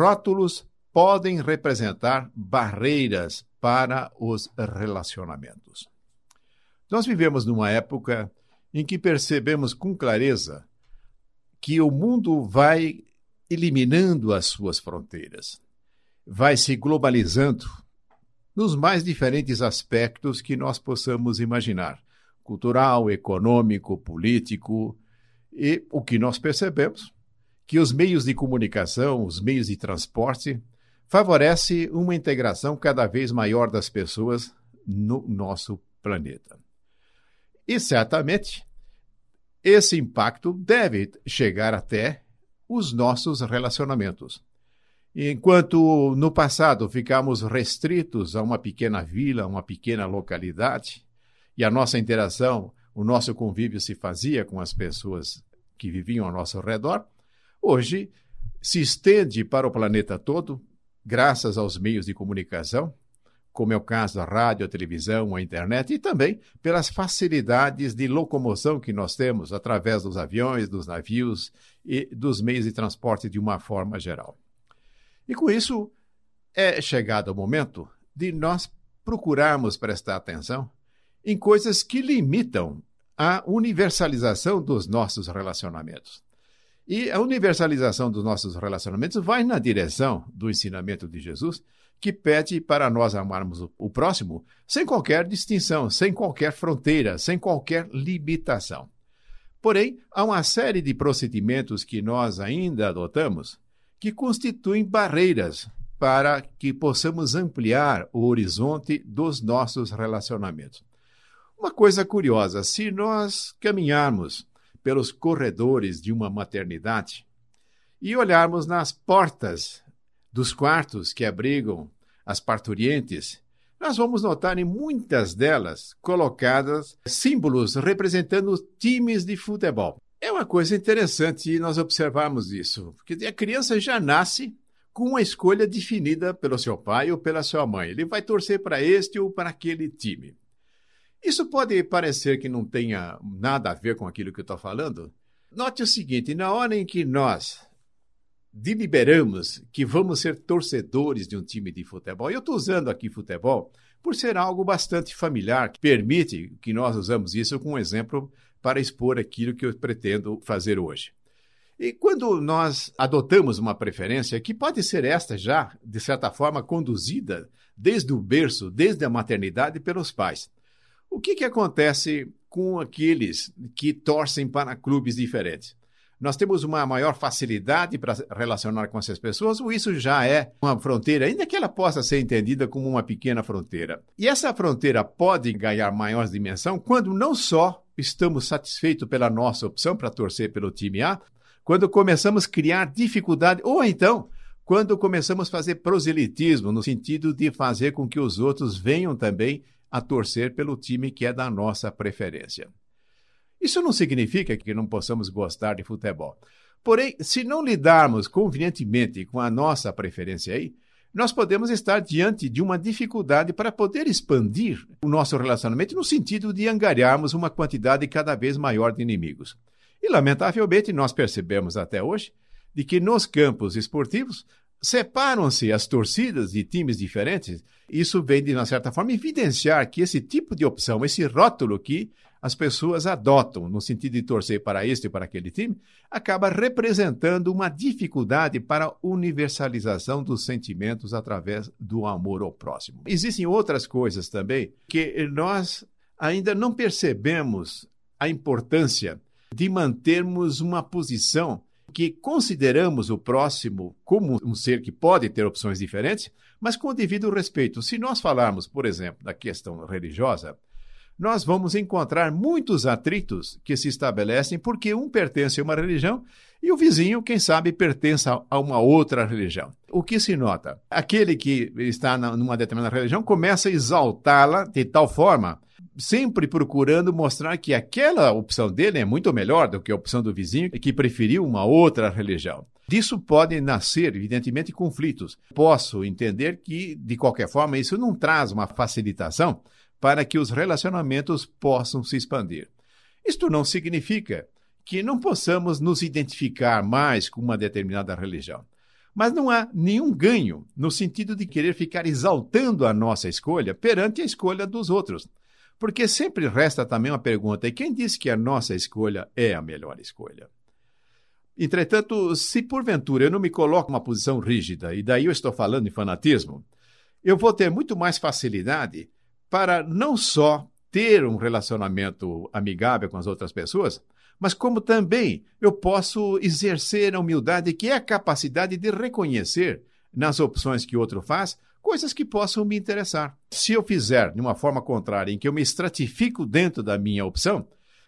rótulos podem representar barreiras para os relacionamentos. Nós vivemos numa época em que percebemos com clareza que o mundo vai eliminando as suas fronteiras, vai se globalizando nos mais diferentes aspectos que nós possamos imaginar cultural, econômico, político. E o que nós percebemos que os meios de comunicação, os meios de transporte, favorece uma integração cada vez maior das pessoas no nosso planeta. E certamente esse impacto deve chegar até os nossos relacionamentos. Enquanto no passado ficamos restritos a uma pequena vila, uma pequena localidade, e a nossa interação, o nosso convívio se fazia com as pessoas que viviam ao nosso redor, hoje se estende para o planeta todo, graças aos meios de comunicação, como é o caso da rádio, a televisão, a internet, e também pelas facilidades de locomoção que nós temos através dos aviões, dos navios e dos meios de transporte de uma forma geral. E com isso, é chegado o momento de nós procurarmos prestar atenção em coisas que limitam a universalização dos nossos relacionamentos. E a universalização dos nossos relacionamentos vai na direção do ensinamento de Jesus, que pede para nós amarmos o próximo sem qualquer distinção, sem qualquer fronteira, sem qualquer limitação. Porém, há uma série de procedimentos que nós ainda adotamos que constituem barreiras para que possamos ampliar o horizonte dos nossos relacionamentos. Uma coisa curiosa: se nós caminharmos pelos corredores de uma maternidade e olharmos nas portas dos quartos que abrigam as parturientes, nós vamos notar em muitas delas colocadas símbolos representando times de futebol. É uma coisa interessante nós observarmos isso, porque a criança já nasce com uma escolha definida pelo seu pai ou pela sua mãe. Ele vai torcer para este ou para aquele time. Isso pode parecer que não tenha nada a ver com aquilo que eu estou falando. Note o seguinte: na hora em que nós deliberamos que vamos ser torcedores de um time de futebol, eu estou usando aqui futebol por ser algo bastante familiar, que permite que nós usamos isso como exemplo para expor aquilo que eu pretendo fazer hoje. E quando nós adotamos uma preferência, que pode ser esta já, de certa forma, conduzida desde o berço, desde a maternidade, pelos pais. O que, que acontece com aqueles que torcem para clubes diferentes? Nós temos uma maior facilidade para relacionar com essas pessoas, ou isso já é uma fronteira, ainda que ela possa ser entendida como uma pequena fronteira. E essa fronteira pode ganhar maior dimensão quando não só estamos satisfeitos pela nossa opção para torcer pelo time A, quando começamos a criar dificuldade, ou então quando começamos a fazer proselitismo, no sentido de fazer com que os outros venham também a torcer pelo time que é da nossa preferência. Isso não significa que não possamos gostar de futebol. Porém, se não lidarmos convenientemente com a nossa preferência aí, nós podemos estar diante de uma dificuldade para poder expandir o nosso relacionamento no sentido de angariarmos uma quantidade cada vez maior de inimigos. E, lamentavelmente, nós percebemos até hoje de que nos campos esportivos separam-se as torcidas de times diferentes. Isso vem, de uma certa forma, evidenciar que esse tipo de opção, esse rótulo que as pessoas adotam no sentido de torcer para este e para aquele time, acaba representando uma dificuldade para a universalização dos sentimentos através do amor ao próximo. Existem outras coisas também que nós ainda não percebemos a importância de mantermos uma posição que consideramos o próximo como um ser que pode ter opções diferentes, mas com o devido respeito. Se nós falarmos, por exemplo, da questão religiosa, nós vamos encontrar muitos atritos que se estabelecem porque um pertence a uma religião e o vizinho, quem sabe, pertence a uma outra religião. O que se nota? Aquele que está numa determinada religião começa a exaltá-la de tal forma sempre procurando mostrar que aquela opção dele é muito melhor do que a opção do vizinho que preferiu uma outra religião. Disso podem nascer, evidentemente, conflitos. Posso entender que, de qualquer forma, isso não traz uma facilitação para que os relacionamentos possam se expandir. Isto não significa que não possamos nos identificar mais com uma determinada religião. Mas não há nenhum ganho no sentido de querer ficar exaltando a nossa escolha perante a escolha dos outros. Porque sempre resta também uma pergunta: e quem disse que a nossa escolha é a melhor escolha? Entretanto, se porventura eu não me coloco numa posição rígida, e daí eu estou falando em fanatismo, eu vou ter muito mais facilidade para não só ter um relacionamento amigável com as outras pessoas, mas como também eu posso exercer a humildade, que é a capacidade de reconhecer nas opções que o outro faz coisas que possam me interessar. Se eu fizer de uma forma contrária, em que eu me estratifico dentro da minha opção,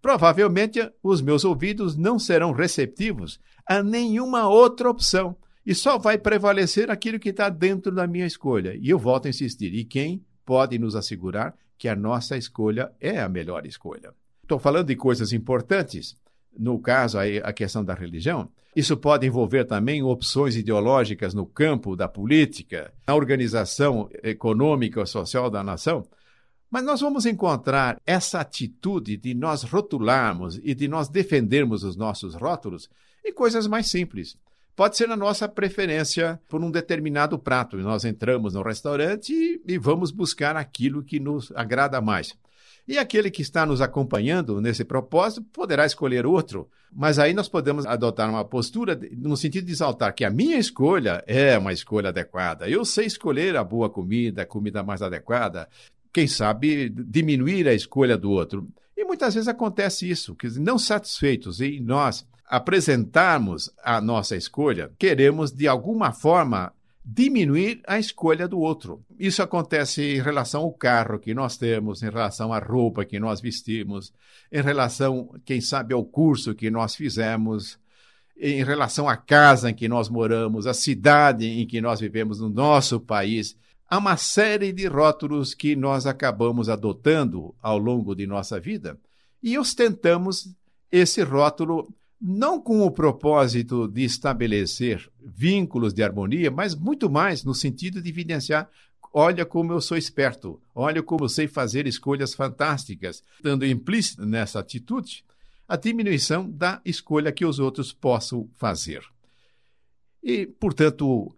provavelmente os meus ouvidos não serão receptivos a nenhuma outra opção e só vai prevalecer aquilo que está dentro da minha escolha. E eu volto a insistir: e quem pode nos assegurar que a nossa escolha é a melhor escolha? Estou falando de coisas importantes, no caso a questão da religião. Isso pode envolver também opções ideológicas no campo da política, na organização econômica ou social da nação. Mas nós vamos encontrar essa atitude de nós rotularmos e de nós defendermos os nossos rótulos em coisas mais simples. Pode ser a nossa preferência por um determinado prato. Nós entramos no restaurante e vamos buscar aquilo que nos agrada mais. E aquele que está nos acompanhando nesse propósito poderá escolher outro. Mas aí nós podemos adotar uma postura no sentido de exaltar que a minha escolha é uma escolha adequada. Eu sei escolher a boa comida, a comida mais adequada quem sabe, diminuir a escolha do outro. E muitas vezes acontece isso, que não satisfeitos em nós apresentarmos a nossa escolha, queremos de alguma forma diminuir a escolha do outro. Isso acontece em relação ao carro que nós temos, em relação à roupa que nós vestimos, em relação, quem sabe, ao curso que nós fizemos, em relação à casa em que nós moramos, à cidade em que nós vivemos no nosso país há uma série de rótulos que nós acabamos adotando ao longo de nossa vida e ostentamos esse rótulo não com o propósito de estabelecer vínculos de harmonia, mas muito mais no sentido de evidenciar olha como eu sou esperto, olha como eu sei fazer escolhas fantásticas, dando implícito nessa atitude a diminuição da escolha que os outros possam fazer. E, portanto,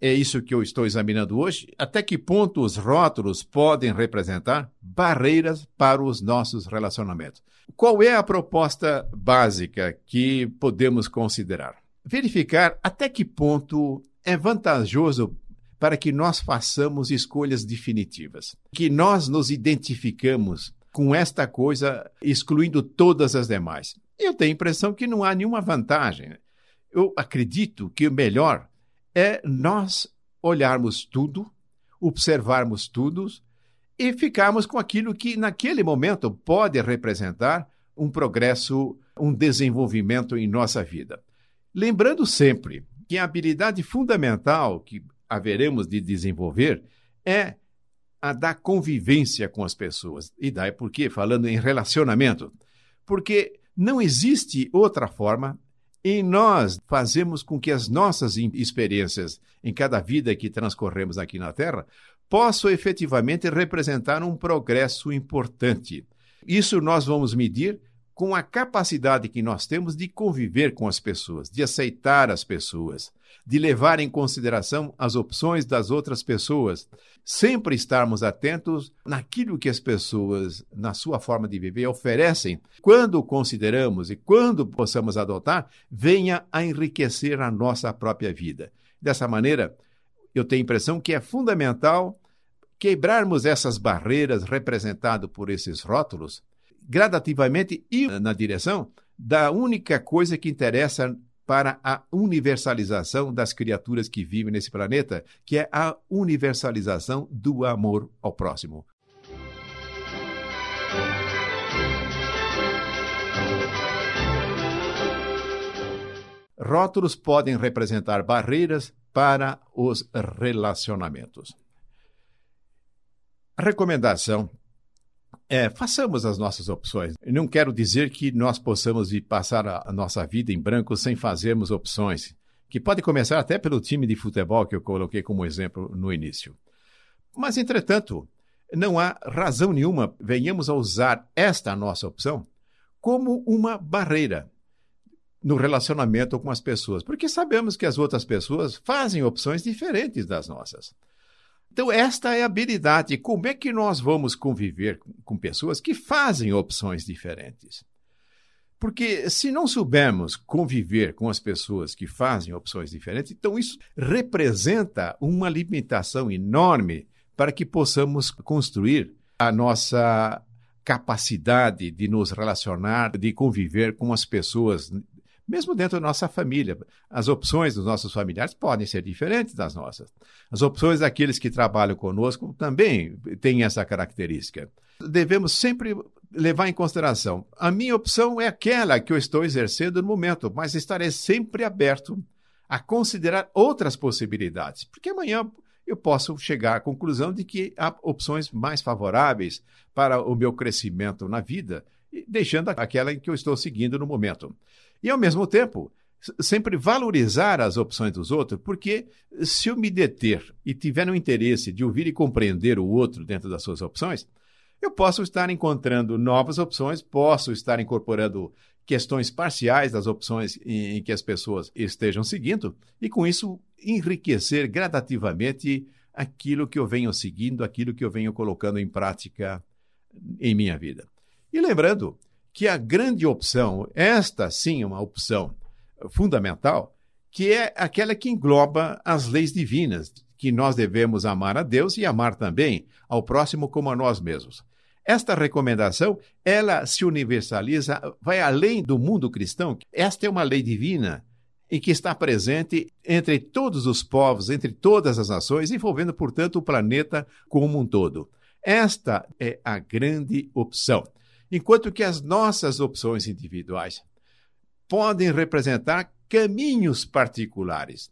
é isso que eu estou examinando hoje. Até que ponto os rótulos podem representar barreiras para os nossos relacionamentos? Qual é a proposta básica que podemos considerar? Verificar até que ponto é vantajoso para que nós façamos escolhas definitivas, que nós nos identificamos com esta coisa, excluindo todas as demais. Eu tenho a impressão que não há nenhuma vantagem. Eu acredito que o melhor é nós olharmos tudo, observarmos tudo e ficarmos com aquilo que, naquele momento, pode representar um progresso, um desenvolvimento em nossa vida. Lembrando sempre que a habilidade fundamental que haveremos de desenvolver é a da convivência com as pessoas. E daí por quê? Falando em relacionamento. Porque não existe outra forma e nós fazemos com que as nossas experiências em cada vida que transcorremos aqui na Terra possam efetivamente representar um progresso importante. Isso nós vamos medir com a capacidade que nós temos de conviver com as pessoas, de aceitar as pessoas, de levar em consideração as opções das outras pessoas, sempre estarmos atentos naquilo que as pessoas, na sua forma de viver, oferecem, quando consideramos e quando possamos adotar, venha a enriquecer a nossa própria vida. Dessa maneira, eu tenho a impressão que é fundamental quebrarmos essas barreiras representadas por esses rótulos, gradativamente e na direção da única coisa que interessa para a universalização das criaturas que vivem nesse planeta, que é a universalização do amor ao próximo. Rótulos podem representar barreiras para os relacionamentos. A recomendação é, façamos as nossas opções. Eu não quero dizer que nós possamos passar a nossa vida em branco sem fazermos opções, que pode começar até pelo time de futebol que eu coloquei como exemplo no início. Mas, entretanto, não há razão nenhuma venhamos a usar esta nossa opção como uma barreira. no relacionamento com as pessoas, porque sabemos que as outras pessoas fazem opções diferentes das nossas. Então, esta é a habilidade. Como é que nós vamos conviver com pessoas que fazem opções diferentes? Porque se não soubermos conviver com as pessoas que fazem opções diferentes, então isso representa uma limitação enorme para que possamos construir a nossa capacidade de nos relacionar, de conviver com as pessoas mesmo dentro da nossa família. As opções dos nossos familiares podem ser diferentes das nossas. As opções daqueles que trabalham conosco também têm essa característica. Devemos sempre levar em consideração: a minha opção é aquela que eu estou exercendo no momento, mas estarei sempre aberto a considerar outras possibilidades, porque amanhã eu posso chegar à conclusão de que há opções mais favoráveis para o meu crescimento na vida, deixando aquela que eu estou seguindo no momento. E, ao mesmo tempo, sempre valorizar as opções dos outros, porque se eu me deter e tiver no interesse de ouvir e compreender o outro dentro das suas opções, eu posso estar encontrando novas opções, posso estar incorporando questões parciais das opções em que as pessoas estejam seguindo e, com isso, enriquecer gradativamente aquilo que eu venho seguindo, aquilo que eu venho colocando em prática em minha vida. E lembrando que a grande opção, esta sim é uma opção fundamental, que é aquela que engloba as leis divinas, que nós devemos amar a Deus e amar também ao próximo como a nós mesmos. Esta recomendação, ela se universaliza, vai além do mundo cristão. Esta é uma lei divina e que está presente entre todos os povos, entre todas as nações, envolvendo, portanto, o planeta como um todo. Esta é a grande opção enquanto que as nossas opções individuais podem representar caminhos particulares.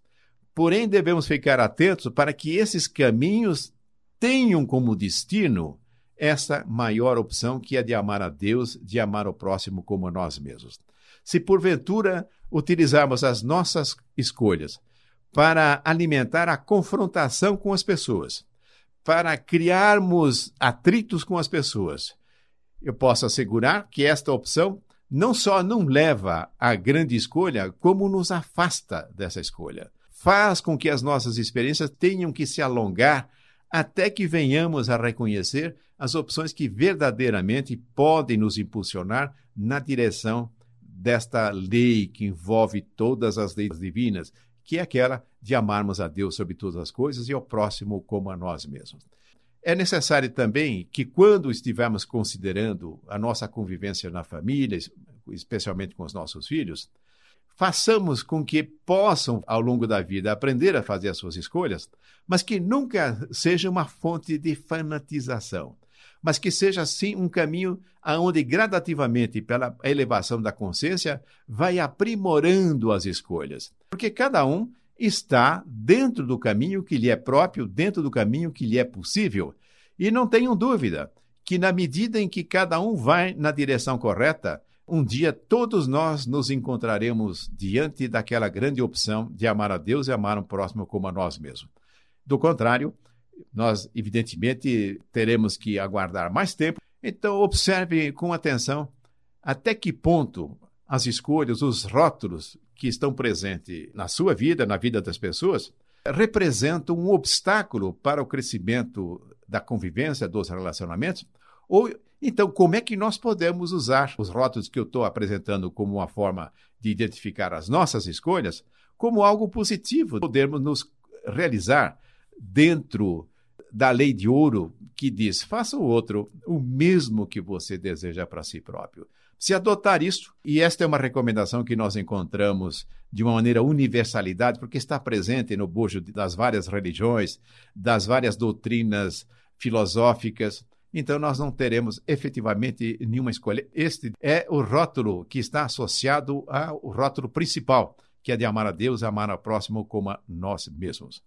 Porém, devemos ficar atentos para que esses caminhos tenham como destino essa maior opção que é de amar a Deus, de amar o próximo como nós mesmos. Se porventura utilizarmos as nossas escolhas para alimentar a confrontação com as pessoas, para criarmos atritos com as pessoas, eu posso assegurar que esta opção não só não leva à grande escolha, como nos afasta dessa escolha. Faz com que as nossas experiências tenham que se alongar até que venhamos a reconhecer as opções que verdadeiramente podem nos impulsionar na direção desta lei que envolve todas as leis divinas, que é aquela de amarmos a Deus sobre todas as coisas e ao próximo como a nós mesmos. É necessário também que, quando estivermos considerando a nossa convivência na família, especialmente com os nossos filhos, façamos com que possam, ao longo da vida, aprender a fazer as suas escolhas, mas que nunca seja uma fonte de fanatização, mas que seja, sim, um caminho aonde gradativamente, pela elevação da consciência, vai aprimorando as escolhas. Porque cada um está dentro do caminho que lhe é próprio, dentro do caminho que lhe é possível. E não tenham dúvida que, na medida em que cada um vai na direção correta, um dia todos nós nos encontraremos diante daquela grande opção de amar a Deus e amar o próximo como a nós mesmos. Do contrário, nós, evidentemente, teremos que aguardar mais tempo. Então, observe com atenção até que ponto as escolhas, os rótulos que estão presentes na sua vida, na vida das pessoas, representam um obstáculo para o crescimento da convivência, dos relacionamentos? Ou então, como é que nós podemos usar os rótulos que eu estou apresentando como uma forma de identificar as nossas escolhas como algo positivo, podermos nos realizar dentro da lei de ouro que diz: faça o outro o mesmo que você deseja para si próprio se adotar isso, e esta é uma recomendação que nós encontramos de uma maneira universalidade, porque está presente no bojo das várias religiões, das várias doutrinas filosóficas, então nós não teremos efetivamente nenhuma escolha. Este é o rótulo que está associado ao rótulo principal, que é de amar a Deus amar ao próximo como a nós mesmos.